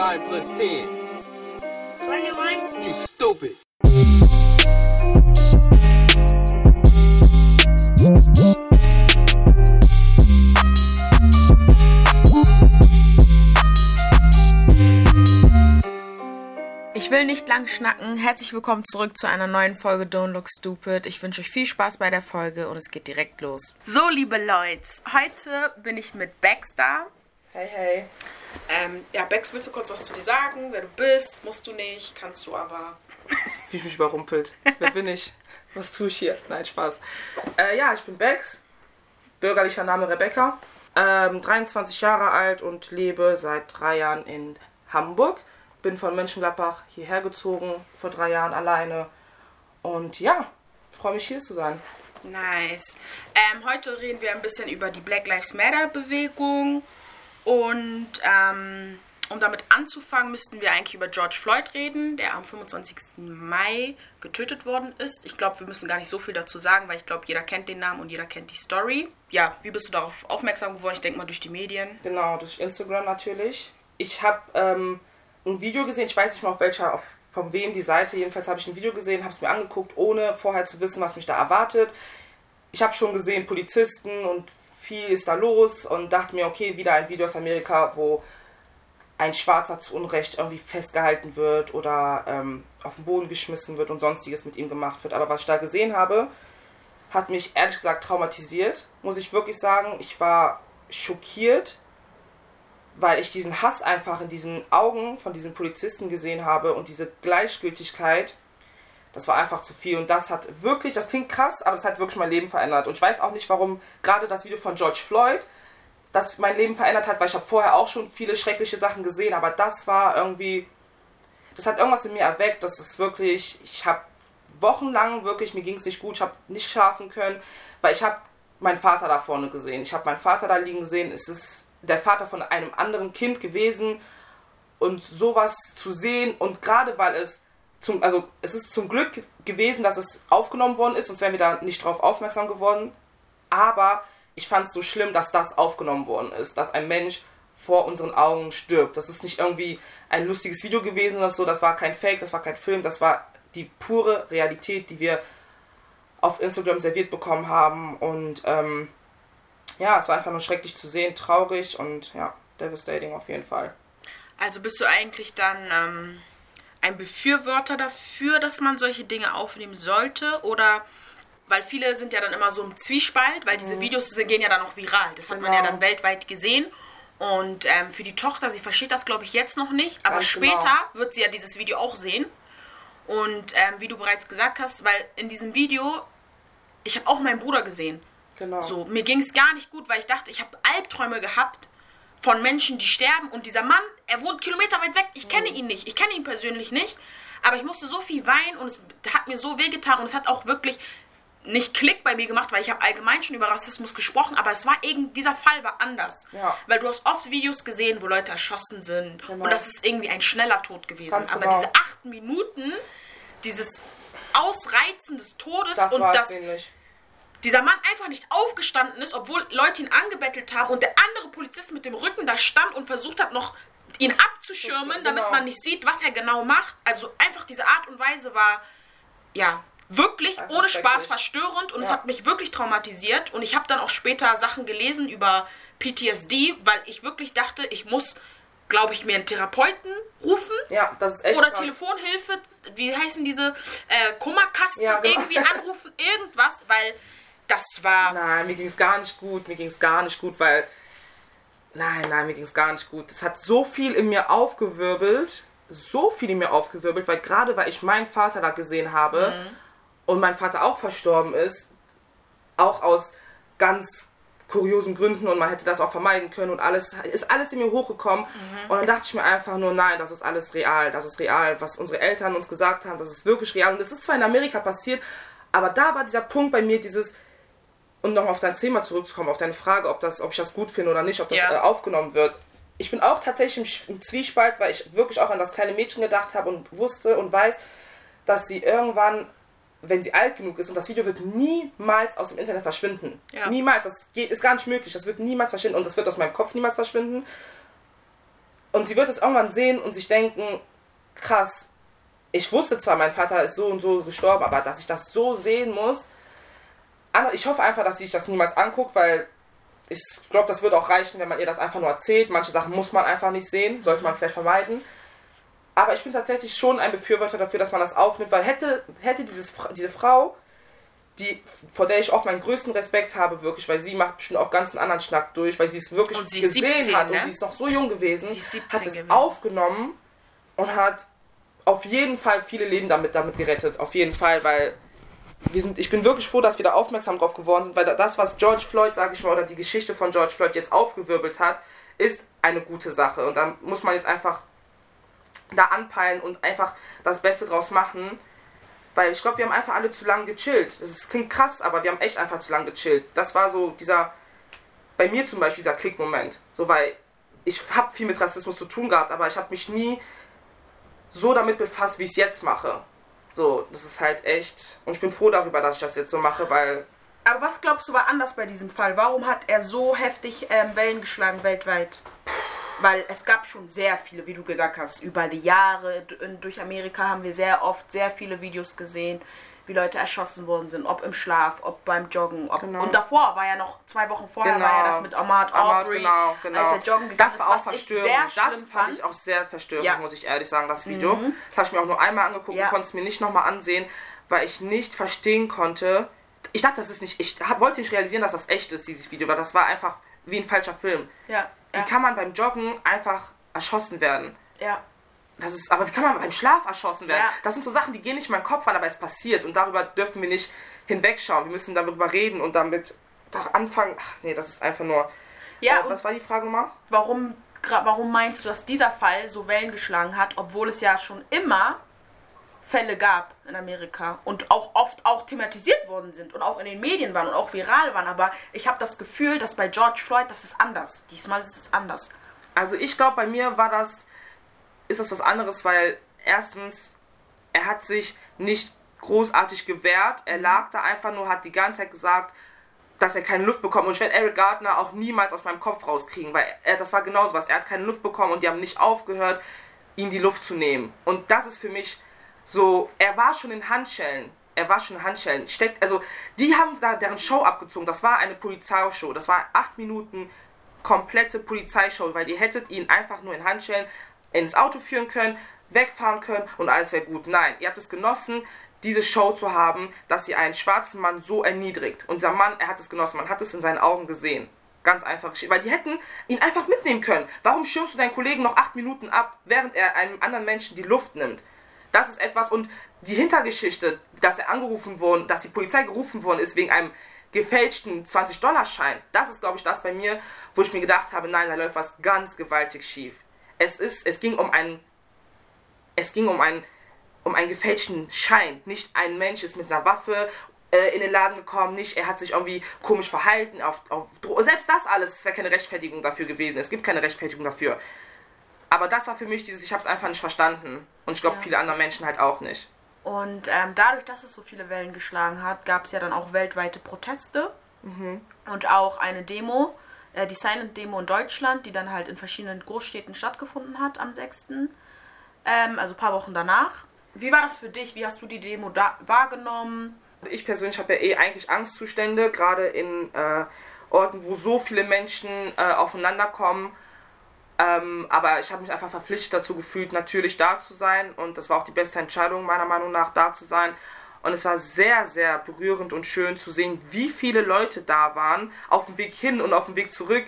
9 plus 10? 21. You stupid. Ich will nicht lang schnacken. Herzlich willkommen zurück zu einer neuen Folge Don't Look Stupid. Ich wünsche euch viel Spaß bei der Folge und es geht direkt los. So, liebe Leute, heute bin ich mit da. Hey, hey. Ähm, ja, Bex, willst du kurz was zu dir sagen? Wer du bist? Musst du nicht, kannst du aber. Wie ich mich überrumpelt. Wer bin ich? Was tue ich hier? Nein, Spaß. Äh, ja, ich bin Bex. Bürgerlicher Name Rebecca. Ähm, 23 Jahre alt und lebe seit drei Jahren in Hamburg. Bin von Mönchengladbach hierher gezogen, vor drei Jahren alleine. Und ja, freue mich hier zu sein. Nice. Ähm, heute reden wir ein bisschen über die Black Lives Matter Bewegung. Und ähm, um damit anzufangen, müssten wir eigentlich über George Floyd reden, der am 25. Mai getötet worden ist. Ich glaube, wir müssen gar nicht so viel dazu sagen, weil ich glaube, jeder kennt den Namen und jeder kennt die Story. Ja, wie bist du darauf aufmerksam geworden? Ich denke mal durch die Medien. Genau, durch Instagram natürlich. Ich habe ähm, ein Video gesehen, ich weiß nicht mal auf welcher, auf, von wem die Seite, jedenfalls habe ich ein Video gesehen, habe es mir angeguckt, ohne vorher zu wissen, was mich da erwartet. Ich habe schon gesehen, Polizisten und viel ist da los und dachte mir, okay, wieder ein Video aus Amerika, wo ein Schwarzer zu Unrecht irgendwie festgehalten wird oder ähm, auf den Boden geschmissen wird und sonstiges mit ihm gemacht wird. Aber was ich da gesehen habe, hat mich ehrlich gesagt traumatisiert, muss ich wirklich sagen. Ich war schockiert, weil ich diesen Hass einfach in diesen Augen von diesen Polizisten gesehen habe und diese Gleichgültigkeit, das war einfach zu viel. Und das hat wirklich, das klingt krass, aber das hat wirklich mein Leben verändert. Und ich weiß auch nicht, warum gerade das Video von George Floyd das mein Leben verändert hat, weil ich habe vorher auch schon viele schreckliche Sachen gesehen, aber das war irgendwie, das hat irgendwas in mir erweckt. Das ist wirklich, ich habe wochenlang wirklich, mir ging es nicht gut, ich habe nicht schlafen können, weil ich habe meinen Vater da vorne gesehen. Ich habe meinen Vater da liegen gesehen. Es ist der Vater von einem anderen Kind gewesen und sowas zu sehen und gerade weil es zum, also es ist zum Glück gewesen, dass es aufgenommen worden ist, sonst wären wir da nicht drauf aufmerksam geworden. Aber ich fand es so schlimm, dass das aufgenommen worden ist, dass ein Mensch vor unseren Augen stirbt. Das ist nicht irgendwie ein lustiges Video gewesen oder so, das war kein Fake, das war kein Film, das war die pure Realität, die wir auf Instagram serviert bekommen haben. Und ähm, ja, es war einfach nur schrecklich zu sehen, traurig und ja, devastating auf jeden Fall. Also bist du eigentlich dann ähm, ein Befürworter dafür, dass man solche Dinge aufnehmen sollte? Oder weil viele sind ja dann immer so im Zwiespalt, weil diese Videos die gehen ja dann auch viral. Das hat man ja Genau. dann weltweit gesehen. Und ähm, für die Tochter, sie versteht das, glaube ich, jetzt noch nicht, aber Ganz später genau. wird sie ja dieses Video auch sehen. Und ähm, wie du bereits gesagt hast, weil in diesem Video, ich habe auch meinen Bruder gesehen. Genau. So, mir ging es gar nicht gut, weil ich dachte, ich habe Albträume gehabt von Menschen, die sterben. Und dieser Mann, er wohnt Kilometer weit weg. Ich kenne ihn nicht. Ich kenne ihn persönlich nicht. Aber ich musste so viel weinen und es hat mir so wehgetan. Und es hat auch wirklich nicht Klick bei mir gemacht, weil ich habe allgemein schon über Rassismus gesprochen, aber es war irgendwie, dieser Fall war anders. Ja. Weil du hast oft Videos gesehen, wo Leute erschossen sind Genau. und das ist irgendwie ein schneller Tod gewesen. Ganz aber genau. diese acht Minuten, dieses Ausreizen des Todes das und das es nämlich. Dieser Mann einfach nicht aufgestanden ist, obwohl Leute ihn angebettelt haben und der andere Polizist mit dem Rücken da stand und versucht hat, noch ihn abzuschirmen, damit Genau. man nicht sieht, was er genau macht. Also einfach diese Art und Weise war, ja, wirklich Einfach ohne Spaß verstörend und es Ja. hat mich wirklich traumatisiert und ich habe dann auch später Sachen gelesen über PTSD, weil ich wirklich dachte, ich muss, glaube ich, mir einen Therapeuten rufen Ja, das ist echt oder krass. Telefonhilfe, wie heißen diese äh, Kummerkasten Ja, genau. irgendwie anrufen, irgendwas, weil das war Nein, mir ging es gar nicht gut. Mir ging es gar nicht gut, weil. Nein, nein, mir ging es gar nicht gut. Es hat so viel in mir aufgewirbelt. So viel in mir aufgewirbelt, weil gerade weil ich meinen Vater da gesehen habe und mein Vater auch verstorben ist, auch aus ganz kuriosen Gründen und man hätte das auch vermeiden können und alles ist alles in mir hochgekommen und dann dachte ich mir einfach nur nein das ist alles real das ist real was unsere Eltern uns gesagt haben das ist wirklich real und es ist zwar in Amerika passiert aber da war dieser Punkt bei mir dieses und nochmal auf dein Thema zurückzukommen, auf deine Frage, ob, das, ob ich das gut finde oder nicht, ob das Ja. äh, aufgenommen wird. Ich bin auch tatsächlich im Zwiespalt, weil ich wirklich auch an das kleine Mädchen gedacht habe und wusste und weiß, dass sie irgendwann, wenn sie alt genug ist, und das Video wird niemals aus dem Internet verschwinden. Ja. Niemals, das geht, ist gar nicht möglich. Das wird niemals verschwinden und das wird aus meinem Kopf niemals verschwinden. Und sie wird es irgendwann sehen und sich denken, krass, ich wusste zwar, mein Vater ist so und so gestorben, aber dass ich das so sehen muss, ich hoffe einfach, dass sie sich das niemals anguckt, weil ich glaube, das würde auch reichen, wenn man ihr das einfach nur erzählt. Manche Sachen muss man einfach nicht sehen, sollte man vielleicht vermeiden. Aber ich bin tatsächlich schon ein Befürworter dafür, dass man das aufnimmt, weil hätte, hätte dieses, diese Frau, die, vor der ich auch meinen größten Respekt habe, wirklich, weil sie macht bestimmt auch ganz einen anderen Schnack durch, weil sie es wirklich sie gesehen 17, hat ne? und sie ist noch so jung gewesen, Sie ist 17 hat es gewesen. aufgenommen und hat auf jeden Fall viele Leben damit, damit gerettet. Auf jeden Fall, weil wir sind, ich bin wirklich froh, dass wir da aufmerksam drauf geworden sind, weil das, was George Floyd, sage ich mal, oder die Geschichte von George Floyd jetzt aufgewirbelt hat, ist eine gute Sache. Und da muss man jetzt einfach da anpeilen und einfach das Beste draus machen. Weil ich glaube, wir haben einfach alle zu lange gechillt. Das klingt krass, aber wir haben echt einfach zu lange gechillt. Das war so dieser, bei mir zum Beispiel, dieser Klickmoment. So, weil ich habe viel mit Rassismus zu tun gehabt, aber ich habe mich nie so damit befasst, wie ich es jetzt mache. So, das ist halt echt. Und ich bin froh darüber, dass ich das jetzt so mache, weil Aber was glaubst du war anders bei diesem Fall? Warum hat er so heftig ähm, Wellen geschlagen weltweit? Weil es gab schon sehr viele, wie du gesagt hast, über die Jahre durch Amerika haben wir sehr oft sehr viele Videos gesehen, wie Leute erschossen worden sind, ob im Schlaf, ob beim Joggen. Ob Genau. Und davor war ja noch, zwei Wochen vorher Genau. war ja das mit Ahmad Aubrey, genau, genau. als er joggen gegangen das war ist, auch was ich sehr das schlimm fand fand. ich auch sehr verstörend, Ja. Mhm. muss ich ehrlich sagen, das Video. Das habe ich mir auch nur einmal angeguckt Ja. und konnte es mir nicht nochmal ansehen, weil ich nicht verstehen konnte. Ich dachte, das ist nicht. Ich wollte nicht realisieren, dass das echt ist, dieses Video, weil das war einfach wie ein falscher Film. ja, Wie kann man beim Joggen einfach erschossen werden? ja. Das ist, aber wie kann man beim Schlaf erschossen werden? Ja. Das sind so Sachen, die gehen nicht in meinen Kopf an, aber es passiert und darüber dürfen wir nicht hinwegschauen. Wir müssen darüber reden und damit da anfangen. Ach, nee, das ist einfach nur. Ja, Äh, was war die Frage nochmal? warum, warum meinst du, dass dieser Fall so Wellen geschlagen hat, obwohl es ja schon immer Fälle gab in Amerika und auch oft auch thematisiert worden sind und auch in den Medien waren und auch viral waren. Aber ich habe das Gefühl, dass bei George Floyd, das ist anders. Diesmal ist es anders. Also ich glaube, bei mir war das, ist das was anderes, weil erstens, er hat sich nicht großartig gewehrt. Er lag da einfach nur, hat die ganze Zeit gesagt, dass er keine Luft bekommt. Und ich werde Eric Gardner auch niemals aus meinem Kopf rauskriegen, weil er, das war genauso was. Er hat keine Luft bekommen und die haben nicht aufgehört, ihm die Luft zu nehmen. Und das ist für mich so, er war schon in Handschellen. Er war schon in Handschellen. Steckt, also, die haben da deren Show abgezogen. Das war eine Polizeishow. Das war acht Minuten komplette Polizeishow, weil ihr hättet ihn einfach nur in Handschellen ins Auto führen können, wegfahren können und alles wäre gut. Nein, ihr habt es genossen, diese Show zu haben, dass ihr einen schwarzen Mann so erniedrigt. Und dieser Mann, er hat es genossen, man hat es in seinen Augen gesehen. Ganz einfach, weil die hätten ihn einfach mitnehmen können. Warum schirmst du deinen Kollegen noch acht Minuten ab, während er einem anderen Menschen die Luft nimmt? Das ist etwas und die Hintergeschichte, dass er angerufen wurde, dass die Polizei gerufen worden ist wegen einem gefälschten 20-Dollar-Schein, das ist, glaube ich, das bei mir, wo ich mir gedacht habe, nein, da läuft was ganz gewaltig schief. Es ist, es ging um einen, es ging um einen, um einen gefälschten Schein. Nicht ein Mensch ist mit einer Waffe äh, in den Laden gekommen, nicht er hat sich irgendwie komisch verhalten, auf, auf selbst das alles ist ja keine Rechtfertigung dafür gewesen. Es gibt keine Rechtfertigung dafür. Aber das war für mich dieses, ich habe es einfach nicht verstanden. Und ich glaube, Ja. viele andere Menschen halt auch nicht. Und ähm, dadurch, dass es so viele Wellen geschlagen hat, gab es ja dann auch weltweite Proteste und auch eine Demo, äh, die Silent Demo in Deutschland, die dann halt in verschiedenen Großstädten stattgefunden hat am 6. Ähm, also ein paar Wochen danach. Wie war das für dich? Wie hast du die Demo wahrgenommen? Ich persönlich habe ja eh eigentlich Angstzustände, gerade in äh, Orten, wo so viele Menschen äh, aufeinander kommen. Ähm, aber ich habe mich einfach verpflichtet dazu gefühlt, natürlich da zu sein. Und das war auch die beste Entscheidung meiner Meinung nach, da zu sein. Und es war sehr, sehr berührend und schön zu sehen, wie viele Leute da waren. Auf dem Weg hin und auf dem Weg zurück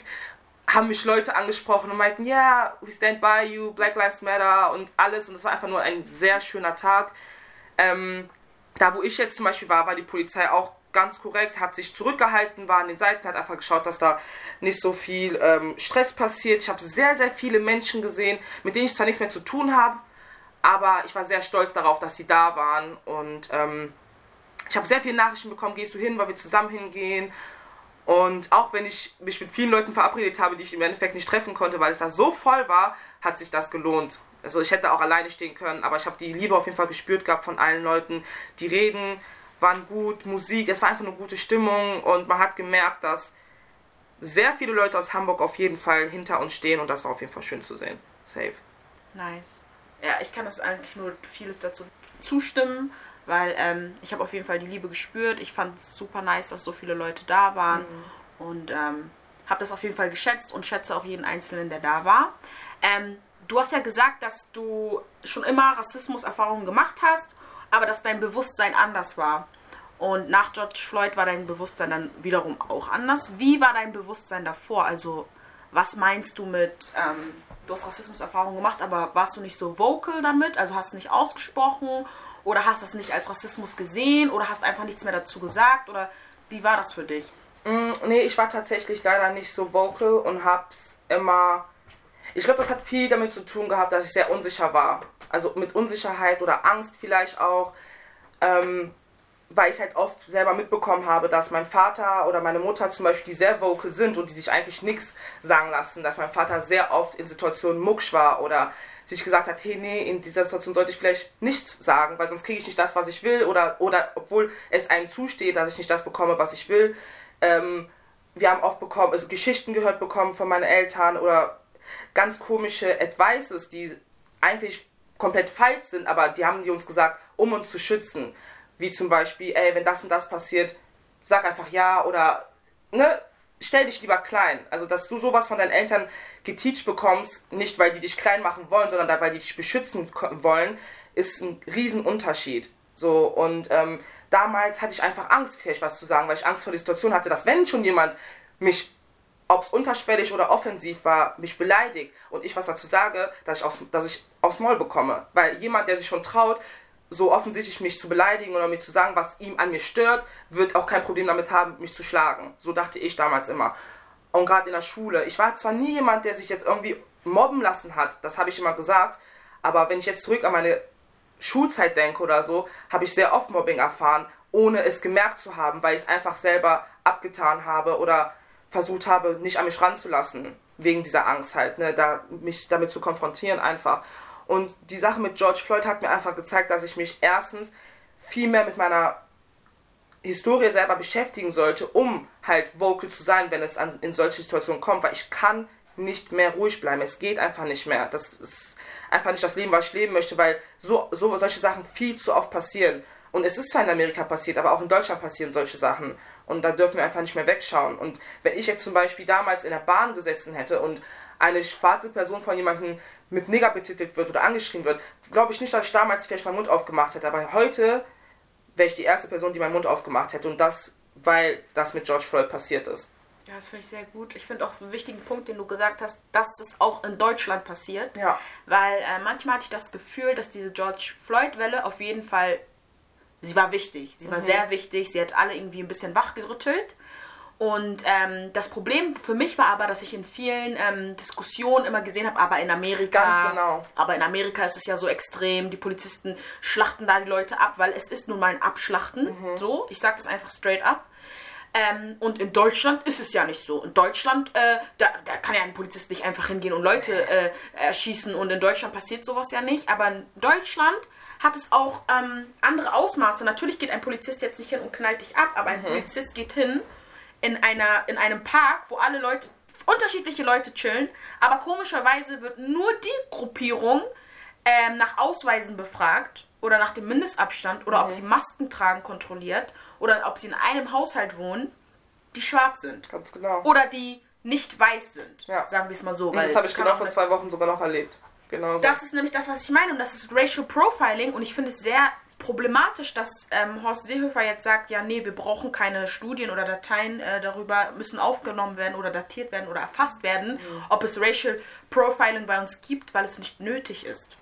haben mich Leute angesprochen und meinten, ja, we stand by you, Black Lives Matter und alles. Und es war einfach nur ein sehr schöner Tag. Ähm, da, wo ich jetzt zum Beispiel war, war die Polizei auch ganz korrekt, hat sich zurückgehalten, war an den Seiten, hat einfach geschaut, dass da nicht so viel ähm, Stress passiert. Ich habe sehr, sehr viele Menschen gesehen, mit denen ich zwar nichts mehr zu tun habe, aber ich war sehr stolz darauf, dass sie da waren. Und ähm, ich habe sehr viele Nachrichten bekommen, gehst du hin, weil wir zusammen hingehen. Und auch wenn ich mich mit vielen Leuten verabredet habe, die ich im Endeffekt nicht treffen konnte, weil es da so voll war, hat sich das gelohnt. Also ich hätte auch alleine stehen können, aber ich habe die Liebe auf jeden Fall gespürt gehabt von allen Leuten. Die Reden waren gut, Musik, es war einfach eine gute Stimmung und man hat gemerkt, dass sehr viele Leute aus Hamburg auf jeden Fall hinter uns stehen und das war auf jeden Fall schön zu sehen. safe. Nice. Ja, ich kann das eigentlich nur vieles dazu zustimmen, weil ähm, ich habe auf jeden Fall die Liebe gespürt. Ich fand es super nice, dass so viele Leute da waren und ähm, habe das auf jeden Fall geschätzt und schätze auch jeden Einzelnen, der da war. Ähm, du hast ja gesagt, dass du schon immer Rassismuserfahrungen gemacht hast, aber dass dein Bewusstsein anders war. Und nach George Floyd war dein Bewusstsein dann wiederum auch anders. Wie war dein Bewusstsein davor? Also, was meinst du mit, ähm, du hast Rassismuserfahrungen gemacht, aber warst du nicht so vocal damit? Also hast du nicht ausgesprochen? Oder hast das nicht als Rassismus gesehen? Oder hast einfach nichts mehr dazu gesagt? Oder wie war das für dich? Mm, nee, ich war tatsächlich leider nicht so vocal und hab's immer. Ich glaube, das hat viel damit zu tun gehabt, dass ich sehr unsicher war. Also mit Unsicherheit oder Angst vielleicht auch. Ähm, weil ich halt oft selber mitbekommen habe, dass mein Vater oder meine Mutter zum Beispiel, die sehr vocal sind und die sich eigentlich nichts sagen lassen, dass mein Vater sehr oft in Situationen mucksch war oder sich gesagt hat, hey, nee, in dieser Situation sollte ich vielleicht nichts sagen, weil sonst kriege ich nicht das, was ich will oder, oder obwohl es einem zusteht, dass ich nicht das bekomme, was ich will. Ähm, wir haben oft bekommen, also Geschichten gehört bekommen von meinen Eltern oder ganz komische Advices, die eigentlich komplett falsch sind, aber die haben die uns gesagt, um uns zu schützen. Wie zum Beispiel, ey, wenn das und das passiert, sag einfach ja oder ne, stell dich lieber klein. Also, dass du sowas von deinen Eltern geteacht bekommst, nicht weil die dich klein machen wollen, sondern weil die dich beschützen wollen, ist ein Riesenunterschied. So, und ähm, damals hatte ich einfach Angst, vielleicht was zu sagen, weil ich Angst vor der Situation hatte, dass wenn schon jemand mich, ob es unterschwellig oder offensiv war, mich beleidigt und ich was dazu sage, dass ich, aus, dass ich aufs Maul bekomme. Weil jemand, der sich schon traut, so offensichtlich mich zu beleidigen oder mir zu sagen, was ihm an mir stört, wird auch kein Problem damit haben, mich zu schlagen. So dachte ich damals immer. Und gerade in der Schule. Ich war zwar nie jemand, der sich jetzt irgendwie mobben lassen hat, das habe ich immer gesagt, aber wenn ich jetzt zurück an meine Schulzeit denke oder so, habe ich sehr oft Mobbing erfahren, ohne es gemerkt zu haben, weil ich es einfach selber abgetan habe oder versucht habe, nicht an mich ranzulassen, wegen dieser Angst halt, ne, da, mich damit zu konfrontieren einfach. Und die Sache mit George Floyd hat mir einfach gezeigt, dass ich mich erstens viel mehr mit meiner Historie selber beschäftigen sollte, um halt vocal zu sein, wenn es an, in solche Situationen kommt, weil ich kann nicht mehr ruhig bleiben. Es geht einfach nicht mehr. Das ist einfach nicht das Leben, was ich leben möchte, weil so, so solche Sachen viel zu oft passieren. Und es ist zwar in Amerika passiert, aber auch in Deutschland passieren solche Sachen. Und da dürfen wir einfach nicht mehr wegschauen. Und wenn ich jetzt zum Beispiel damals in der Bahn gesessen hätte und eine schwarze Person von jemandem mit Nigger betitelt wird oder angeschrien wird, glaube ich nicht, dass ich damals vielleicht meinen Mund aufgemacht hätte. Aber heute wäre ich die erste Person, die meinen Mund aufgemacht hätte. Und das, weil das mit George Floyd passiert ist. Ja, das finde ich sehr gut. Ich finde auch einen wichtigen Punkt, den du gesagt hast, dass das auch in Deutschland passiert. Ja. Weil äh, manchmal hatte ich das Gefühl, dass diese George Floyd-Welle auf jeden Fall, sie war wichtig. Sie war Mhm. sehr wichtig. Sie hat alle irgendwie ein bisschen wachgerüttelt. Und ähm, das Problem für mich war aber, dass ich in vielen ähm, Diskussionen immer gesehen habe, aber in Amerika, genau. aber in Amerika ist es ja so extrem, die Polizisten schlachten da die Leute ab, weil es ist nun mal ein Abschlachten. Mhm. So, ich sage das einfach straight up. Ähm, und in Deutschland ist es ja nicht so. In Deutschland, äh, da, da kann ja ein Polizist nicht einfach hingehen und Leute äh, erschießen. Und in Deutschland passiert sowas ja nicht. Aber in Deutschland hat es auch ähm, andere Ausmaße. Natürlich geht ein Polizist jetzt nicht hin und knallt dich ab, aber ein Polizist geht hin in, einer, in einem Park, wo alle Leute, unterschiedliche Leute chillen. Aber komischerweise wird nur die Gruppierung ähm, nach Ausweisen befragt oder nach dem Mindestabstand oder ob sie Masken tragen kontrolliert oder ob sie in einem Haushalt wohnen, die schwarz sind. Ganz genau. Oder die nicht weiß sind. Ja. Sagen wir es mal so. Und das habe ich genau auch vor zwei Wochen sogar noch erlebt. Genau so. Das ist nämlich das, was ich meine. Und das ist Racial Profiling. Und ich finde es sehr problematisch, dass ähm, Horst Seehofer jetzt sagt, ja, nee, wir brauchen keine Studien oder Dateien äh, darüber, müssen aufgenommen werden oder datiert werden oder erfasst werden, ob es Racial Profiling bei uns gibt, weil es nicht nötig ist.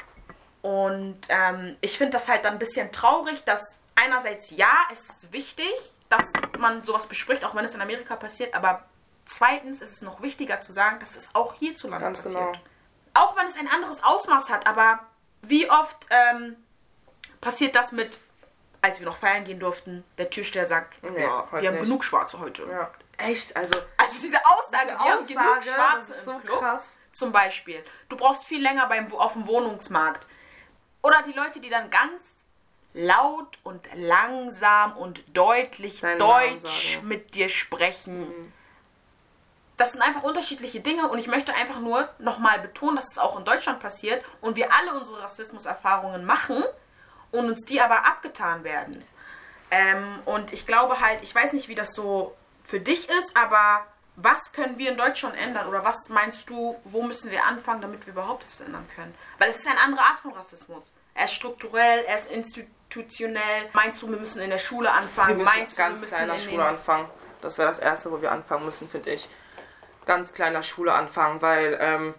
Und ähm, ich finde das halt dann ein bisschen traurig, dass einerseits ja, es ist wichtig, dass man sowas bespricht, auch wenn es in Amerika passiert, aber zweitens ist es noch wichtiger zu sagen, dass es auch hierzulande Ganz passiert. genau. Auch wenn es ein anderes Ausmaß hat, aber wie oft ähm, passiert das mit, als wir noch feiern gehen durften, der Türsteher sagt, Nee, ja, wir haben nicht. genug Schwarze heute. Ja. Echt? Also, Also diese Aussage, Diese wir haben genug Aussage, Schwarze ist im so Club, krass. zum Beispiel. Du brauchst viel länger beim, auf dem Wohnungsmarkt. Oder die Leute, die dann ganz laut und langsam und deutlich Namen Deutsch sagen. mit dir sprechen. das sind einfach unterschiedliche Dinge und ich möchte einfach nur nochmal betonen, dass es auch in Deutschland passiert und wir alle unsere Rassismuserfahrungen machen und uns die aber abgetan werden. Ähm, und ich glaube halt, ich weiß nicht, wie das so für dich ist, aber was können wir in Deutschland ändern? Oder was meinst du, wo müssen wir anfangen, damit wir überhaupt etwas ändern können? Weil es ist eine andere Art von Rassismus. Er ist strukturell, er ist institutionell. Meinst du, wir müssen in der Schule anfangen? Wir müssen Meinst ganz du, wir kleiner in Schule anfangen. Das wäre das Erste, wo wir anfangen müssen, finde ich. Ganz kleiner Schule anfangen, weil ähm,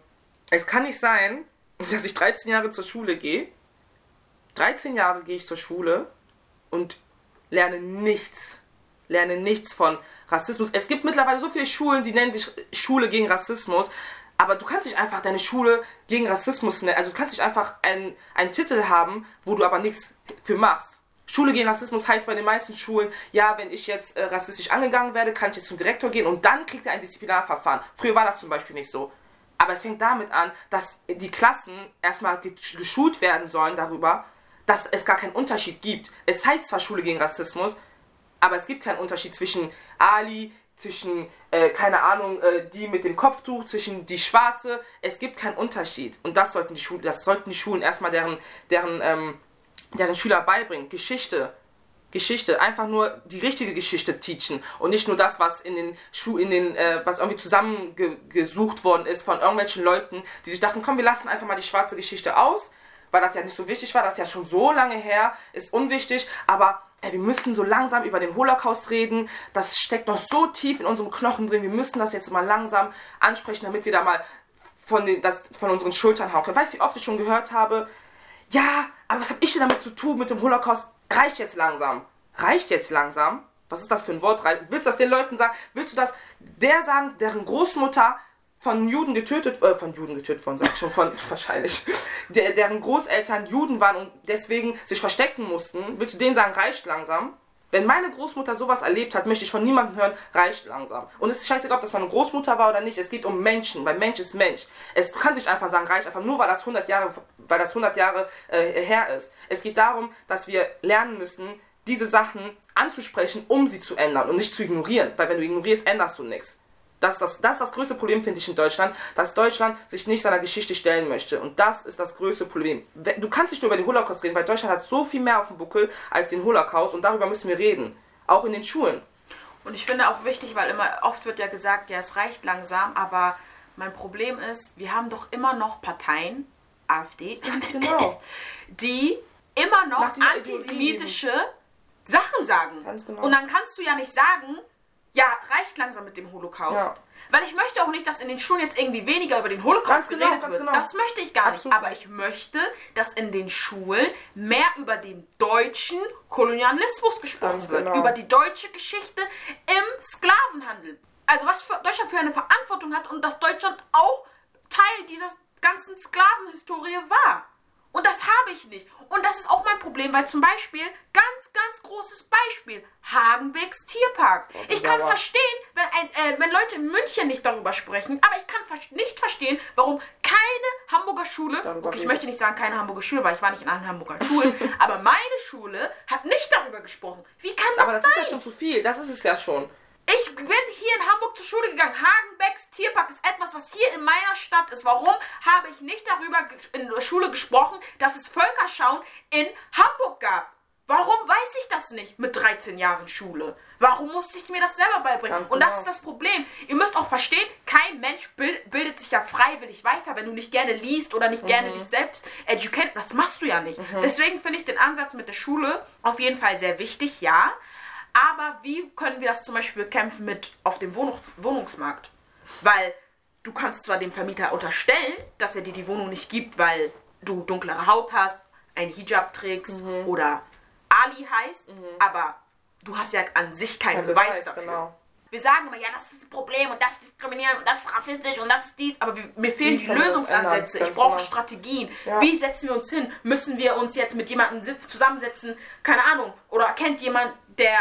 es kann nicht sein, dass ich 13 Jahre zur Schule gehe. 13 Jahre gehe ich zur Schule und lerne nichts. Lerne nichts von Rassismus. Es gibt mittlerweile so viele Schulen, die nennen sich Schule gegen Rassismus. Aber du kannst nicht einfach deine Schule gegen Rassismus nennen. Also du kannst nicht einfach einen, einen Titel haben, wo du aber nichts für machst. Schule gegen Rassismus heißt bei den meisten Schulen, ja, wenn ich jetzt äh, rassistisch angegangen werde, kann ich jetzt zum Direktor gehen und dann kriegt er ein Disziplinarverfahren. Früher war das zum Beispiel nicht so. Aber es fängt damit an, dass die Klassen erstmal ge- geschult werden sollen darüber, dass es gar keinen Unterschied gibt. Es heißt zwar Schule gegen Rassismus, aber es gibt keinen Unterschied zwischen Ali, zwischen, äh, keine Ahnung, äh, die mit dem Kopftuch, zwischen die Schwarze. Es gibt keinen Unterschied. Und das sollten die Schulen, das sollten die Schulen erstmal deren, deren, ähm, deren Schüler beibringen. Geschichte. Geschichte, einfach nur die richtige Geschichte teachen und nicht nur das, was in den Schu in den, äh, was irgendwie zusammengesucht worden ist von irgendwelchen Leuten, die sich dachten, komm, wir lassen einfach mal die schwarze Geschichte aus, weil das ja nicht so wichtig war, das ist ja schon so lange her, ist unwichtig, aber ey, wir müssen so langsam über den Holocaust reden, das steckt noch so tief in unserem Knochen drin, wir müssen das jetzt mal langsam ansprechen, damit wir da mal von, den, das, von unseren Schultern hauen können. Weißt du, wie oft ich schon gehört habe, ja, aber was habe ich denn damit zu tun mit dem Holocaust? Reicht jetzt langsam. Reicht jetzt langsam? Was ist das für ein Wort? Willst du das den Leuten sagen? Willst du das der sagen, deren Großmutter von Juden getötet, äh, von Juden getötet worden, sag ich schon, von, wahrscheinlich, der, deren Großeltern Juden waren und deswegen sich verstecken mussten, willst du denen sagen, reicht langsam? Wenn meine Großmutter sowas erlebt hat, möchte ich von niemandem hören, reicht langsam. Und es ist scheißegal, ob das meine Großmutter war oder nicht. Es geht um Menschen, weil Mensch ist Mensch. Es kann sich einfach sagen, reicht einfach nur, weil das 100 Jahre, weil das 100 Jahre äh, her ist. Es geht darum, dass wir lernen müssen, diese Sachen anzusprechen, um sie zu ändern und nicht zu ignorieren. Weil wenn du ignorierst, änderst du nichts. Das ist das, das ist das größte Problem, finde ich, in Deutschland, dass Deutschland sich nicht seiner Geschichte stellen möchte. Und das ist das größte Problem. Du kannst nicht nur über den Holocaust reden, weil Deutschland hat so viel mehr auf dem Buckel als den Holocaust und darüber müssen wir reden. Auch in den Schulen. Und ich finde auch wichtig, weil immer oft wird ja gesagt, ja, es reicht langsam, aber mein Problem ist, wir haben doch immer noch Parteien, AfD, Genau. die immer noch antisemitische Sachen sagen. Ganz genau. Und dann kannst du ja nicht sagen, ja, reicht langsam mit dem Holocaust. Ja. Weil ich möchte auch nicht, dass in den Schulen jetzt irgendwie weniger über den Holocaust Ganz genau, geredet ganz wird. genau. Das möchte ich gar nicht. Absolut Aber nicht. ich möchte, dass in den Schulen mehr über den deutschen Kolonialismus gesprochen Ganz wird. genau. Über die deutsche Geschichte im Sklavenhandel. Also was für Deutschland für eine Verantwortung hat und dass Deutschland auch Teil dieser ganzen Sklavenhistorie war. Und das habe ich nicht. Und das ist auch mein Problem, weil zum Beispiel, ganz, ganz großes Beispiel, Hagenbecks Tierpark. Ich kann verstehen, wenn, ein, äh, wenn Leute in München nicht darüber sprechen, aber ich kann ver- nicht verstehen, warum keine Hamburger Schule, okay, ich möchte nicht sagen keine Hamburger Schule, weil ich war nicht in allen Hamburger Schulen, aber meine Schule hat nicht darüber gesprochen. Wie kann das Aber das sein? ist ja schon zu viel. Das ist es ja schon. Ich bin hier in Hamburg zur Schule gegangen. Hagenbecks Tierpark ist etwas, was hier in meiner Stadt ist. Warum habe ich nicht darüber in der Schule gesprochen, dass es Völkerschauen in Hamburg gab? Warum weiß ich das nicht mit 13 Jahren Schule? Warum musste ich mir das selber beibringen? Ganz Und das genau. ist das Problem. Ihr müsst auch verstehen, kein Mensch bild, bildet sich ja freiwillig weiter, wenn du nicht gerne liest oder nicht Mhm. gerne dich selbst educate. Das machst du ja nicht. Deswegen finde ich den Ansatz mit der Schule auf jeden Fall sehr wichtig, ja. Aber wie können wir das zum Beispiel bekämpfen mit auf dem Wohnungs Wohnungsmarkt? Weil du kannst zwar dem Vermieter unterstellen, dass er dir die Wohnung nicht gibt, weil du dunklere Haut hast, ein Hijab trägst Mhm. oder Ali heißt, aber du hast ja an sich keinen Kein Beweis, Beweis, dafür. genau. Wir sagen immer, ja, das ist das Problem und das ist diskriminieren und das ist rassistisch und das ist dies, aber wir, mir fehlen die das Lösungsansätze. Ich brauche genau. Strategien. Ja. Wie setzen wir uns hin? Müssen wir uns jetzt mit jemandem zusammensetzen? Keine Ahnung. Oder kennt jemand, der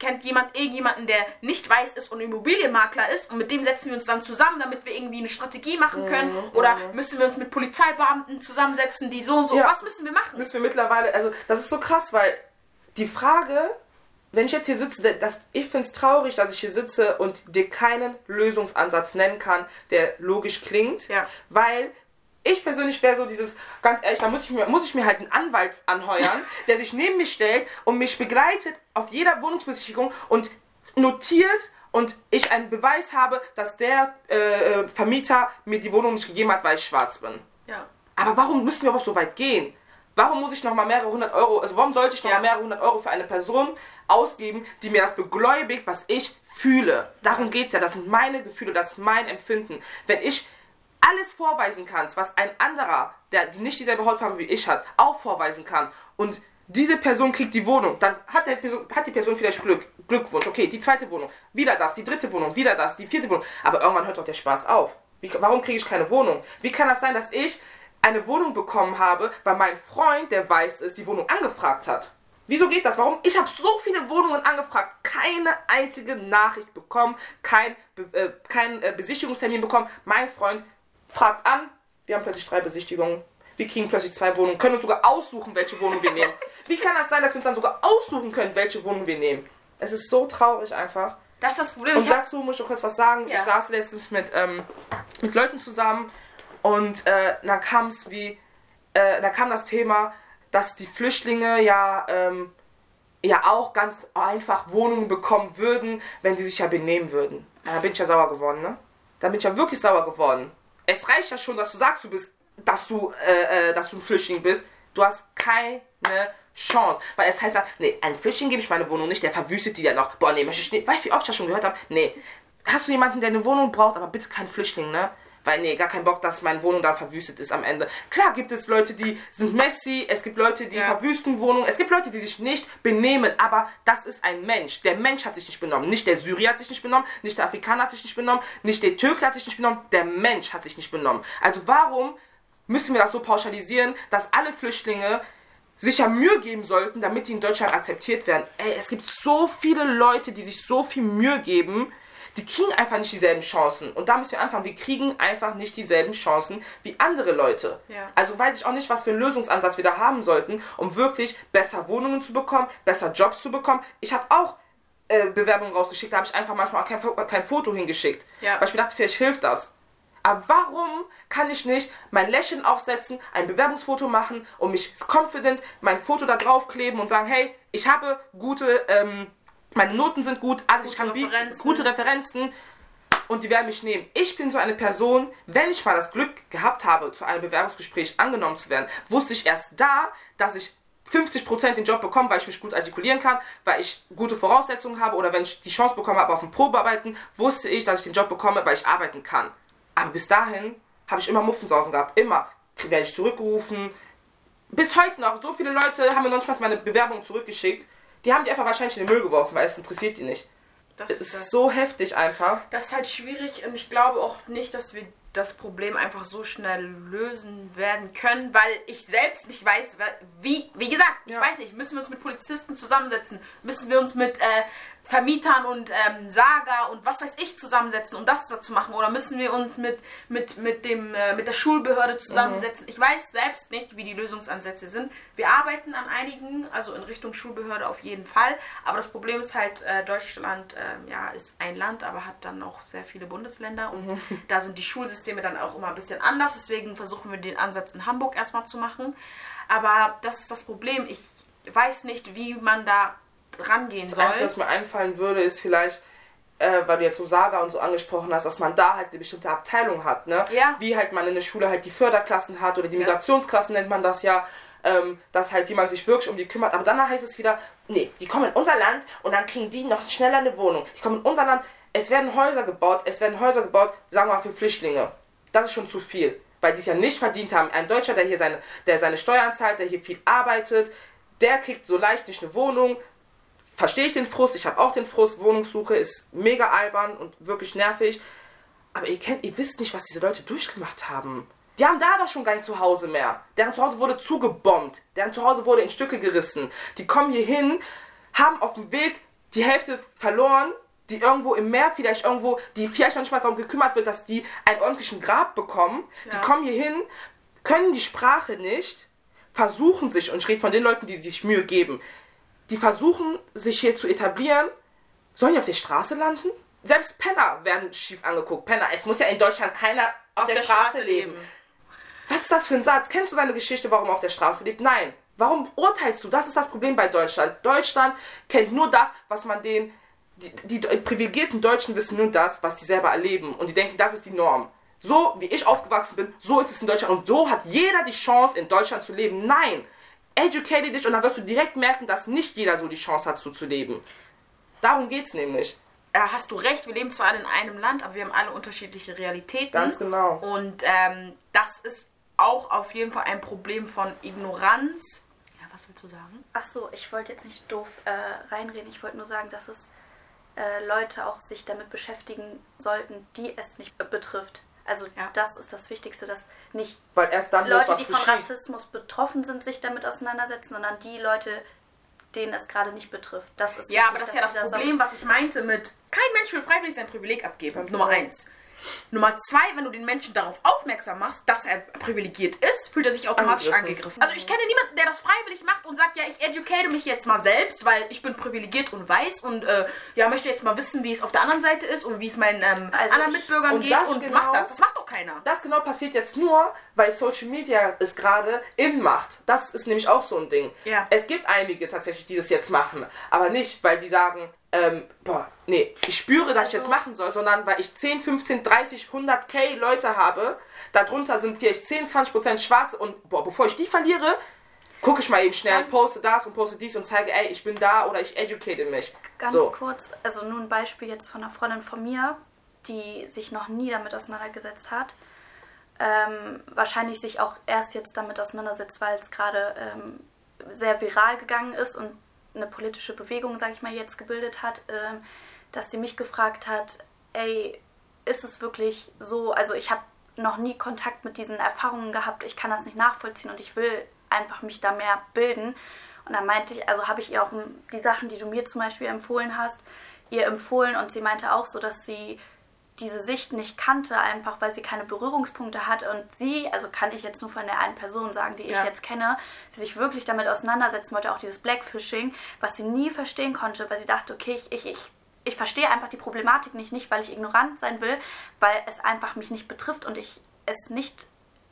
kennt jemand irgendjemanden, der nicht weiß ist und Immobilienmakler ist und mit dem setzen wir uns dann zusammen, damit wir irgendwie eine Strategie machen können? Mhm, Oder müssen wir uns mit Polizeibeamten zusammensetzen, die so und so? Ja. Was müssen wir machen? müssen wir mittlerweile, also das ist so krass, weil die Frage wenn ich jetzt hier sitze, das, ich finde es traurig, dass ich hier sitze und dir keinen Lösungsansatz nennen kann, der logisch klingt, Ja. weil ich persönlich wäre so dieses, ganz ehrlich, da muss ich, mir, muss ich mir halt einen Anwalt anheuern, der sich neben mich stellt und mich begleitet auf jeder Wohnungsbesichtigung und notiert und ich einen Beweis habe, dass der äh, Vermieter mir die Wohnung nicht gegeben hat, weil ich schwarz bin. Ja. Aber warum müssen wir überhaupt so weit gehen? Warum muss ich nochmal mehrere hundert Euro, also warum sollte ich nochmal Ja. mehrere hundert Euro für eine Person ausgeben, die mir das begläubigt, was ich fühle? Darum geht's ja. Das sind meine Gefühle, das ist mein Empfinden. Wenn ich alles vorweisen kann, was ein anderer, der nicht dieselbe Hautfarbe wie ich hat, auch vorweisen kann und diese Person kriegt die Wohnung, dann hat, der Person, hat die Person vielleicht Glück. Glückwunsch. Okay, die zweite Wohnung, wieder das, die dritte Wohnung, wieder das, die vierte Wohnung. Aber irgendwann hört doch der Spaß auf. Wie, warum kriege ich keine Wohnung? Wie kann das sein, dass ich eine Wohnung bekommen habe, weil mein Freund, der weiß ist, die Wohnung angefragt hat? Wieso geht das? Warum? Ich habe so viele Wohnungen angefragt, keine einzige Nachricht bekommen, kein, äh, kein äh, Besichtigungstermin bekommen. Mein Freund fragt an, wir haben plötzlich drei Besichtigungen. Wir kriegen plötzlich zwei Wohnungen, können uns sogar aussuchen, welche Wohnung wir nehmen. Wie kann das sein, dass wir uns dann sogar aussuchen können, welche Wohnung wir nehmen? Es ist so traurig einfach. Das ist das Problem. Und dazu muss ich noch kurz was sagen. Ja. Ich saß letztens mit, ähm, mit Leuten zusammen und äh, dann kam es wie, äh, da kam das Thema, dass die Flüchtlinge ja, ähm, ja auch ganz einfach Wohnungen bekommen würden, wenn die sich ja benehmen würden. Da bin ich ja sauer geworden, ne? Da bin ich ja wirklich sauer geworden. Es reicht ja schon, dass du sagst, du bist, dass du, äh, äh, dass du ein Flüchtling bist. Du hast keine Chance. Weil es heißt ja, nee, ein Flüchtling gebe ich meine Wohnung nicht, der verwüstet die ja noch. Boah, nee, möchte ich nicht. Weißt du, wie oft ich das schon gehört habe? Nee. Hast du jemanden, der eine Wohnung braucht, aber bitte kein Flüchtling, ne? Weil, nee, gar kein Bock, dass meine Wohnung dann verwüstet ist am Ende. Klar gibt es Leute, die sind messy, es gibt Leute, die Ja. verwüsten Wohnungen, es gibt Leute, die sich nicht benehmen, aber das ist ein Mensch. Der Mensch hat sich nicht benommen. Nicht der Syrier hat sich nicht benommen, nicht der Afrikaner hat sich nicht benommen, nicht der Türke hat sich nicht benommen, der Mensch hat sich nicht benommen. Also warum müssen wir das so pauschalisieren, dass alle Flüchtlinge sich ja Mühe geben sollten, damit die in Deutschland akzeptiert werden. Ey, es gibt so viele Leute, die sich so viel Mühe geben, die kriegen einfach nicht dieselben Chancen. Und da müssen wir anfangen, wir kriegen einfach nicht dieselben Chancen wie andere Leute. Ja. Also weiß ich auch nicht, was für einen Lösungsansatz wir da haben sollten, um wirklich besser Wohnungen zu bekommen, besser Jobs zu bekommen. Ich habe auch äh, Bewerbungen rausgeschickt, da habe ich einfach manchmal auch kein, kein Foto hingeschickt. Ja. Weil ich mir dachte, vielleicht hilft das. Aber warum kann ich nicht mein Lächeln aufsetzen, ein Bewerbungsfoto machen und mich confident mein Foto da draufkleben und sagen, hey, ich habe gute, ähm, meine Noten sind gut, alles ich Gute kann bieten, Referenzen. gute Referenzen und die werden mich nehmen. Ich bin so eine Person, wenn ich mal das Glück gehabt habe, zu einem Bewerbungsgespräch angenommen zu werden, wusste ich erst da, dass ich 50% den Job bekomme, weil ich mich gut artikulieren kann, weil ich gute Voraussetzungen habe oder wenn ich die Chance bekommen habe auf ein Probearbeiten, wusste ich, dass ich den Job bekomme, weil ich arbeiten kann. Aber bis dahin habe ich immer Muffensausen gehabt. Immer werde ich zurückgerufen. Bis heute noch. So viele Leute haben mir noch nicht mal meine Bewerbung zurückgeschickt. Die haben die einfach wahrscheinlich in den Müll geworfen, weil es interessiert die nicht. das, Es ist das. so heftig einfach. das ist halt schwierig und ich glaube auch nicht, dass wir das Problem einfach so schnell lösen werden können, weil ich selbst nicht weiß, wie, wie gesagt, ich Ja. weiß nicht, müssen wir uns mit Polizisten zusammensetzen, müssen wir uns mit äh, Vermietern und ähm, Saga und was weiß ich zusammensetzen, um das da zu machen, oder müssen wir uns mit, mit, mit, dem, äh, mit der Schulbehörde zusammensetzen. Ich weiß selbst nicht, wie die Lösungsansätze sind. Wir arbeiten an einigen, also in Richtung Schulbehörde auf jeden Fall, aber das Problem ist halt, äh, Deutschland ähm, ja, ist ein Land, aber hat dann auch sehr viele Bundesländer und da sind die Schulsysteme dann auch immer ein bisschen anders, deswegen versuchen wir den Ansatz in Hamburg erstmal zu machen. Aber das ist das Problem. Ich weiß nicht, wie man da rangehen Das Einzige, soll. was mir einfallen würde, ist vielleicht, äh, weil du jetzt so Saga und so angesprochen hast, dass man da halt eine bestimmte Abteilung hat, ne? Ja. Wie halt man in der Schule halt die Förderklassen hat oder die. Migrationsklassen nennt man das ja, ähm, dass halt jemand sich wirklich um die kümmert. Aber danach heißt es wieder, nee, die kommen in unser Land und dann kriegen die noch schneller eine Wohnung. Die kommen in unser Land, es werden Häuser gebaut, es werden Häuser gebaut, sagen wir mal für Flüchtlinge. Das ist schon zu viel, weil die es ja nicht verdient haben. Ein Deutscher, der hier seine, der seine Steuern zahlt, der hier viel arbeitet, der kriegt so leicht nicht eine Wohnung, verstehe ich den Frust, ich habe auch den Frust, Wohnungssuche ist mega albern und wirklich nervig. Aber ihr kennt, ihr wisst nicht, was diese Leute durchgemacht haben. Die haben da doch schon kein Zuhause mehr. Deren Zuhause wurde zugebombt. Deren Zuhause wurde in Stücke gerissen. Die kommen hier hin, haben auf dem Weg die Hälfte verloren, die irgendwo im Meer vielleicht irgendwo, die vielleicht noch nicht mal darum gekümmert wird, dass die einen ordentlichen Grab bekommen. Die Ja. kommen hier hin, können die Sprache nicht, versuchen sich, und ich rede von den Leuten, die sich Mühe geben, die versuchen, sich hier zu etablieren, sollen die auf der Straße landen? Selbst Penner werden schief angeguckt. Penner, es muss ja in Deutschland keiner auf, der, Straße, leben. Was ist das für ein Satz? Kennst du seine Geschichte, warum er auf der Straße lebt? Nein. Warum urteilst du? Das ist das Problem bei Deutschland. Deutschland kennt nur das, was man den. Die, die, die privilegierten Deutschen wissen nur das, was die selber erleben. Und die denken, das ist die Norm. So wie ich aufgewachsen bin, so ist es in Deutschland. Und so hat jeder die Chance, in Deutschland zu leben. Nein. Educate dich und dann wirst du direkt merken, dass nicht jeder so die Chance hat, so zu leben. Darum geht's nämlich. Äh, hast du recht, wir leben zwar alle in einem Land, aber wir haben alle unterschiedliche Realitäten. Ganz genau. Und ähm, das ist auch auf jeden Fall ein Problem von Ignoranz. Ja, was willst du sagen? Ach so, ich wollte jetzt nicht doof äh, reinreden. Ich wollte nur sagen, dass es äh, Leute auch sich damit beschäftigen sollten, die es nicht betrifft. Also Ja. das ist das Wichtigste, dass nicht Weil erst dann Leute, die von. Rassismus betroffen sind, sich damit auseinandersetzen, sondern die Leute, denen es gerade nicht betrifft. Das ist Ja, wichtig, aber das ist ja das Problem, was ich meinte mit, kein Mensch will freiwillig sein Privileg abgeben. Ganz Nummer genau. eins. Nummer zwei, wenn du den Menschen darauf aufmerksam machst, dass er privilegiert ist, fühlt er sich automatisch Angegriffen. angegriffen. Also ich kenne niemanden, der das freiwillig macht und sagt, ja, ich educate mich jetzt mal selbst, weil ich bin privilegiert und weiß und äh, ja, möchte jetzt mal wissen, wie es auf der anderen Seite ist und wie es meinen ähm, Also anderen ich- Mitbürgern und geht das und genau- macht das. Das macht doch keiner. Das genau passiert jetzt nur, weil Social Media es gerade in macht. Das ist nämlich auch so ein Ding. Ja. Es gibt einige tatsächlich, die das jetzt machen. Aber nicht, weil die sagen, ähm, boah, nee, ich spüre, dass ich das Also- machen soll, sondern weil ich 10, 15, 30, 100 K Leute habe. Darunter sind vielleicht 10, 20 Prozent Schwarze. Und boah, bevor ich die verliere, gucke ich mal eben schnell, poste das und poste dies und zeige, ey, ich bin da oder ich educate mich. Ganz so. kurz, also nur ein Beispiel jetzt von einer Freundin von mir, die sich noch nie damit auseinandergesetzt hat. Ähm, wahrscheinlich sich auch erst jetzt damit auseinandersetzt, weil es gerade ähm, sehr viral gegangen ist und eine politische Bewegung, sage ich mal, jetzt gebildet hat, ähm, dass sie mich gefragt hat, ey, ist es wirklich so, also ich habe noch nie Kontakt mit diesen Erfahrungen gehabt, ich kann das nicht nachvollziehen und ich will einfach mich da mehr bilden. Und dann meinte ich, also habe ich ihr auch die Sachen, die du mir zum Beispiel empfohlen hast, ihr empfohlen und sie meinte auch so, dass sie diese Sicht nicht kannte, einfach weil sie keine Berührungspunkte hat und sie, also kann ich jetzt nur von der einen Person sagen, die ich Ja. jetzt kenne, sie sich wirklich damit auseinandersetzen wollte, auch dieses Blackfishing, was sie nie verstehen konnte, weil sie dachte, okay, ich, ich, ich, ich verstehe einfach die Problematik nicht, nicht weil ich ignorant sein will, weil es einfach mich nicht betrifft und ich es nicht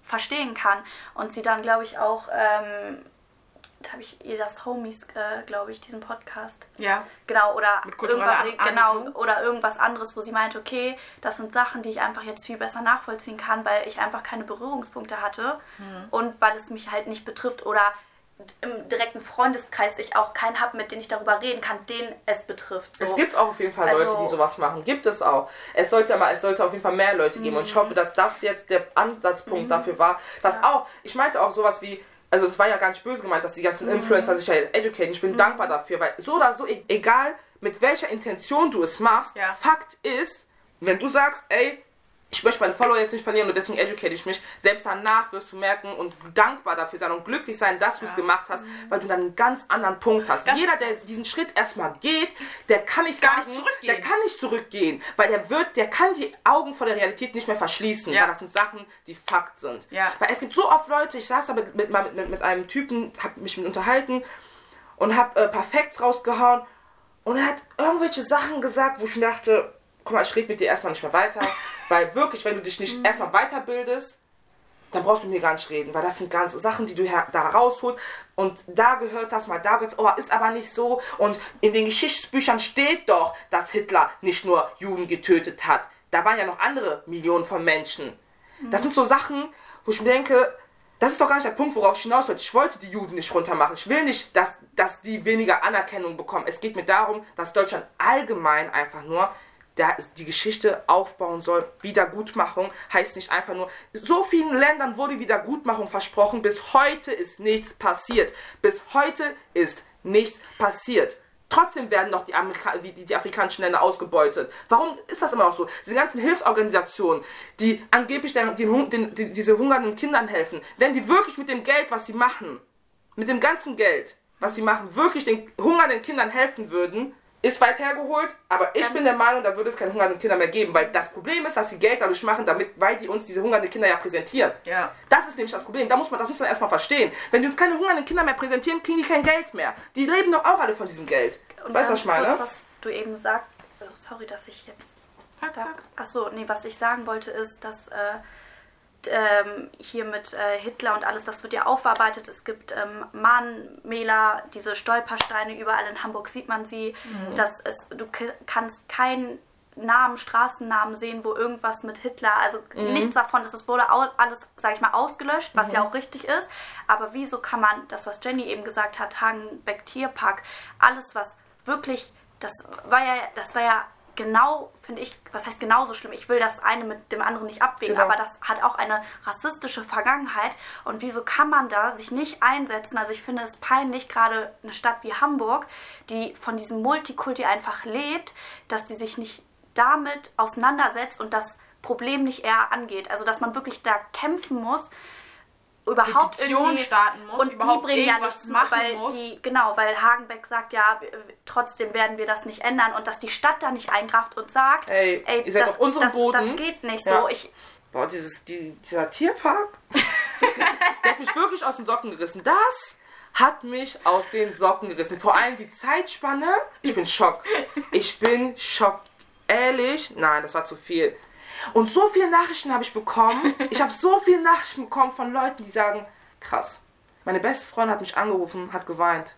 verstehen kann. Und sie dann, glaube ich, auch, ähm, habe ich ihr das Homies, äh, glaube ich, diesen Podcast Ja. Genau, oder irgendwas, An- genau, oder irgendwas anderes, wo sie meinte, okay, das sind Sachen, die ich einfach jetzt viel besser nachvollziehen kann, weil ich einfach keine Berührungspunkte hatte Hm. und weil es mich halt nicht betrifft oder im direkten Freundeskreis ich auch keinen habe, mit dem ich darüber reden kann, den es betrifft. So. Es gibt auch auf jeden Fall Also- Leute, die sowas machen. Gibt es auch. Es sollte aber, es sollte auf jeden Fall mehr Leute geben. Und Mhm. ich hoffe, dass das jetzt der Ansatzpunkt dafür war. Dass auch, ich meinte auch sowas wie, also es war ja gar nicht böse gemeint, dass die ganzen Mhm. Influencer sich ja jetzt educaten. Ich bin dankbar dafür, weil so oder so, e- egal mit welcher Intention du es machst, Ja. Fakt ist, wenn du sagst, ey, ich möchte meine Follower jetzt nicht verlieren und deswegen educate ich mich. Selbst danach wirst du merken und dankbar dafür sein und glücklich sein, dass du es gemacht hast, weil du dann einen ganz anderen Punkt hast. Das- Jeder, der diesen Schritt erstmal geht, der kann nicht sagen, nicht zurückgehen. der kann nicht zurückgehen, weil der wird, der kann die Augen vor der Realität nicht mehr verschließen, Ja. weil das sind Sachen, die Fakt sind. Ja. Weil es gibt so oft Leute, ich saß da mit, mit, mit, mit, mit einem Typen, hab mich mit unterhalten und hab äh, Perfekts rausgehauen und er hat irgendwelche Sachen gesagt, wo ich mir dachte, guck mal, ich rede mit dir erstmal nicht mehr weiter, weil wirklich, wenn du dich nicht erstmal weiterbildest, dann brauchst du mit mir gar nicht reden, weil das sind ganze Sachen, die du da rausholst und da gehört das mal, da gehört oh, ist aber nicht so und in den Geschichtsbüchern steht doch, dass Hitler nicht nur Juden getötet hat. Da waren ja noch andere Millionen von Menschen. Das sind so Sachen, wo ich mir denke, das ist doch gar nicht der Punkt, worauf ich hinaus wollte. Ich wollte die Juden nicht runtermachen. Ich will nicht, dass, dass die weniger Anerkennung bekommen. Es geht mir darum, dass Deutschland allgemein einfach nur der die Geschichte aufbauen soll. Wiedergutmachung heißt nicht einfach nur, so vielen Ländern wurde Wiedergutmachung versprochen, bis heute ist nichts passiert. Bis heute ist nichts passiert. Trotzdem werden noch die, Amerika die, die afrikanischen Länder ausgebeutet. Warum ist das immer noch so? Diese ganzen Hilfsorganisationen, die angeblich den, den, den, die, diese hungernden Kindern helfen, wenn die wirklich mit dem Geld, was sie machen, mit dem ganzen Geld, was sie machen, wirklich den hungernden Kindern helfen würden, ist weit hergeholt, aber ich bin der Meinung, da würde es keine hungernden Kinder mehr geben, weil das Problem ist, dass sie Geld dadurch machen, damit, weil die uns diese hungernden Kinder ja präsentieren. Ja. Das ist nämlich das Problem. Da muss man, das muss man erstmal verstehen. Wenn die uns keine hungernden Kinder mehr präsentieren, kriegen die kein Geld mehr. Die leben doch auch alle von diesem Geld. Und weißt du, was ich meine? Kurz, was du eben sagst, oh, sorry, dass ich jetzt. Zack, zack. Achso, nee, was ich sagen wollte ist, dass äh, ähm, hier mit äh, Hitler und alles, das wird ja aufgearbeitet. Es gibt ähm, Mahnmäler, diese Stolpersteine, überall in Hamburg sieht man sie. Dass es, du k- kannst keinen Namen, Straßennamen sehen, wo irgendwas mit Hitler, also nichts davon ist, es wurde alles, sag ich mal, ausgelöscht, was ja auch richtig ist. Aber wieso kann man, das was Jenny eben gesagt hat, Hagenbeck Tierpark, alles was wirklich, das war ja, das war ja genau, finde ich, was heißt genauso schlimm? Ich will das eine mit dem anderen nicht abwägen, Genau. aber das hat auch eine rassistische Vergangenheit. Und wieso kann man da sich nicht einsetzen? Also ich finde es peinlich, gerade eine Stadt wie Hamburg, die von diesem Multikulti einfach lebt, dass die sich nicht damit auseinandersetzt und das Problem nicht eher angeht. Also dass man wirklich da kämpfen muss, überhaupt Petition irgendwie starten muss, und die überhaupt bringen ja nichts, machen weil muss. die genau, weil Hagenbeck sagt ja, trotzdem werden wir das nicht ändern und dass die Stadt da nicht eingreift und sagt, Ey, ihr seid das, auf unserem das, Boden. das geht nicht Ja. so. Ich Boah, dieses, die, dieser Tierpark, der hat mich wirklich aus den Socken gerissen. Das hat mich aus den Socken gerissen. Vor allem die Zeitspanne. Ich bin schock. Ich bin schock. Ehrlich, nein, das war zu viel. Und so viele Nachrichten habe ich bekommen. Ich habe so viele Nachrichten bekommen von Leuten, die sagen, krass. Meine beste Freundin hat mich angerufen, hat geweint.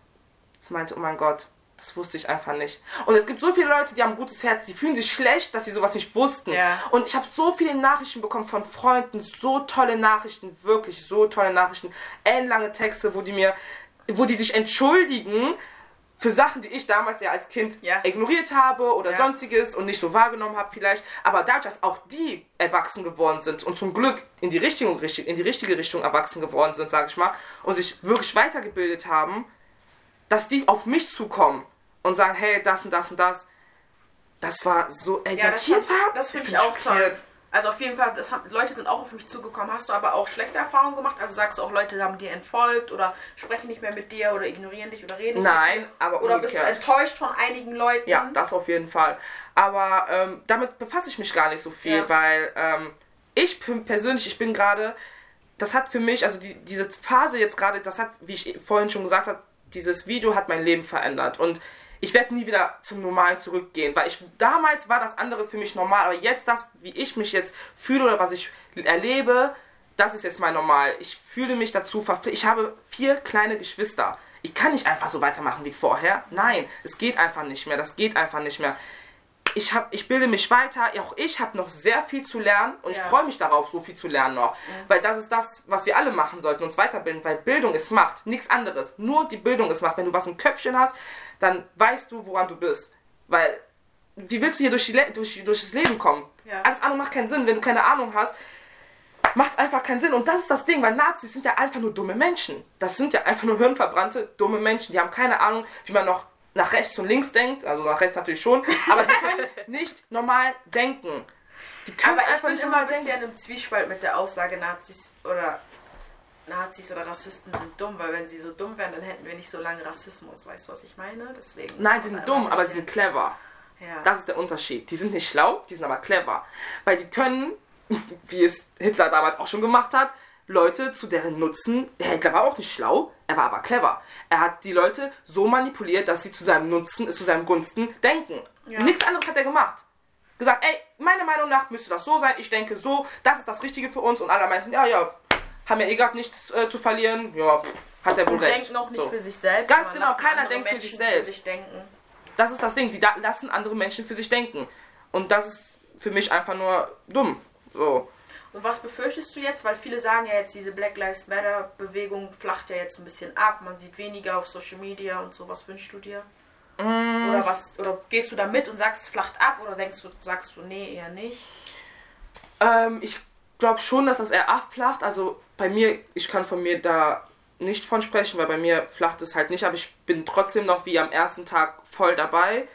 Sie meinte, oh mein Gott, das wusste ich einfach nicht. Und es gibt so viele Leute, die haben ein gutes Herz, die fühlen sich schlecht, dass sie sowas nicht wussten. Ja. Und ich habe so viele Nachrichten bekommen von Freunden, so tolle Nachrichten, wirklich so tolle Nachrichten, ellenlange Texte, wo die mir, wo die sich entschuldigen für Sachen, die ich damals ja als Kind Ja. ignoriert habe oder Ja. sonstiges und nicht so wahrgenommen habe vielleicht. Aber dadurch, dass auch die erwachsen geworden sind und zum Glück in die richtige, in die richtige Richtung erwachsen geworden sind, sage ich mal, und sich wirklich weitergebildet haben, dass die auf mich zukommen und sagen, hey, das und das und das. Das war so, ey, Ja, das, das finde ich auch toll. Also auf jeden Fall, das haben, Leute sind auch auf mich zugekommen. Hast du aber auch schlechte Erfahrungen gemacht? Also sagst du auch, Leute haben dir entfolgt oder sprechen nicht mehr mit dir oder ignorieren dich oder reden nicht Nein, mit dir? aber Oder bist du enttäuscht von einigen Leuten? Ja, das auf jeden Fall. Aber ähm, damit befasse ich mich gar nicht so viel, Ja. weil ähm, ich persönlich, ich bin gerade, das hat für mich, also die, diese Phase jetzt gerade, das hat, wie ich vorhin schon gesagt habe, dieses Video hat mein Leben verändert und ich werde nie wieder zum Normalen zurückgehen, weil ich damals war das andere für mich normal, aber jetzt das, wie ich mich jetzt fühle oder was ich erlebe, das ist jetzt mein Normal. Ich fühle mich dazu verpflichtet. Ich habe vier kleine Geschwister. Ich kann nicht einfach so weitermachen wie vorher. Nein, es geht einfach nicht mehr. Das geht einfach nicht mehr. Ich, hab, ich bilde mich weiter. Auch ich habe noch sehr viel zu lernen und ich Ja. freue mich darauf, so viel zu lernen noch. Weil das ist das, was wir alle machen sollten, uns weiterbilden. Weil Bildung ist Macht, nichts anderes. Nur die Bildung ist Macht. Wenn du was im Köpfchen hast, dann weißt du, woran du bist. Weil, wie willst du hier durch, die, Le- durch, durch das Leben kommen? Ja. Alles andere macht keinen Sinn. Wenn du keine Ahnung hast, macht es einfach keinen Sinn. Und das ist das Ding, weil Nazis sind ja einfach nur dumme Menschen. Das sind ja einfach nur hirnverbrannte, dumme Menschen. Die haben keine Ahnung, wie man noch nach rechts und links denkt. Also nach rechts natürlich schon. Aber die können nicht normal denken. Die können Aber ich einfach bin nicht immer ein bisschen denken. im Zwiespalt mit der Aussage, Nazis oder Nazis oder Rassisten sind dumm, weil wenn sie so dumm wären, dann hätten wir nicht so lange Rassismus. Weißt du, was ich meine? Deswegen. Nein, sie sind dumm, aber sie sind clever. Ja. Das ist der Unterschied. Die sind nicht schlau, die sind aber clever. Weil die können, wie es Hitler damals auch schon gemacht hat, Leute zu deren Nutzen. Hitler war auch nicht schlau, er war aber clever. Er hat die Leute so manipuliert, dass sie zu seinem Nutzen, zu seinem Gunsten denken. Ja. Nichts anderes hat er gemacht. Gesagt, ey, meiner Meinung nach müsste das so sein, ich denke so, das ist das Richtige für uns. Und alle meinten, ja, ja, haben ja eh gerade nichts äh, zu verlieren. Ja, pff, hat er wohl und recht. denkt noch nicht So. für sich selbst. Ganz genau, keiner denkt für Menschen sich selbst. Für sich denken. Das ist das Ding, die lassen andere Menschen für sich denken. Und das ist für mich einfach nur dumm. So. Und was befürchtest du jetzt? Weil viele sagen ja jetzt, diese Black Lives Matter Bewegung flacht ja jetzt ein bisschen ab. Man sieht weniger auf Social Media und so. Was wünschst du dir? Mm. Oder was? Oder gehst du da mit und sagst, es flacht ab? Oder denkst du, sagst du, nee, eher nicht? Ähm, ich glaube schon, dass das eher abflacht. Also bei mir, ich kann von mir da nicht von sprechen, weil bei mir flacht es halt nicht, aber ich bin trotzdem noch wie am ersten Tag voll dabei.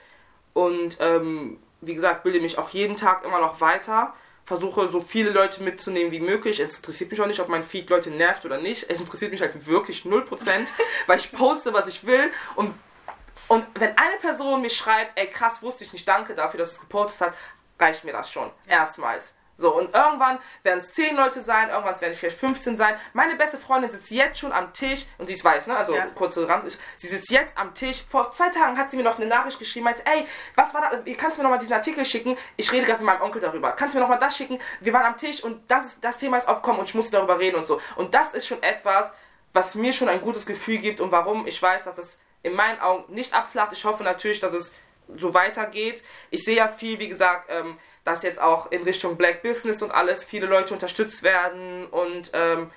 Und ähm, wie gesagt, bilde mich auch jeden Tag immer noch weiter. Versuche so viele Leute mitzunehmen wie möglich. Es interessiert mich auch nicht, ob mein Feed Leute nervt oder nicht. Es interessiert mich halt wirklich 0%, weil ich poste, was ich will. Und Und wenn eine Person mir schreibt, ey krass, wusste ich nicht, danke dafür, dass es gepostet hat, reicht mir das schon. Erstmals. So, und irgendwann werden es 10 Leute sein, irgendwann werden es vielleicht 15 sein. Meine beste Freundin sitzt jetzt schon am Tisch, und sie ist weiß, ne? Also Ja. kurze Rand. Sie sitzt jetzt am Tisch. Vor zwei Tagen hat sie mir noch eine Nachricht geschrieben, meinte, ey, was war da? Kannst du mir nochmal diesen Artikel schicken? Ich rede gerade mit meinem Onkel darüber. Kannst du mir nochmal das schicken? Wir waren am Tisch und das, ist, das Thema ist aufgekommen und ich musste darüber reden und so. Und das ist schon etwas, was mir schon ein gutes Gefühl gibt und warum ich weiß, dass es in meinen Augen nicht abflacht. Ich hoffe natürlich, dass es so weitergeht. Ich sehe ja viel, wie gesagt, ähm, dass jetzt auch in Richtung Black Business und alles viele Leute unterstützt werden und ähm,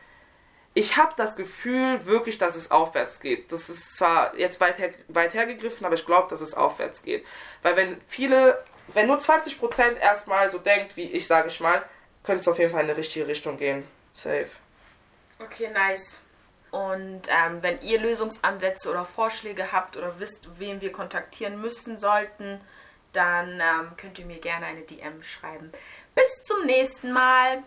ich habe das Gefühl wirklich, dass es aufwärts geht. Das ist zwar jetzt weit, her, weit hergegriffen, aber ich glaube, dass es aufwärts geht. Weil wenn viele, wenn nur 20% erstmal so denkt, wie ich, sage ich mal, könnte es auf jeden Fall in die richtige Richtung gehen. Safe. Okay, nice. Und ähm, wenn ihr Lösungsansätze oder Vorschläge habt oder wisst, wen wir kontaktieren müssen sollten, dann ähm, könnt ihr mir gerne eine DM schreiben. Bis zum nächsten Mal.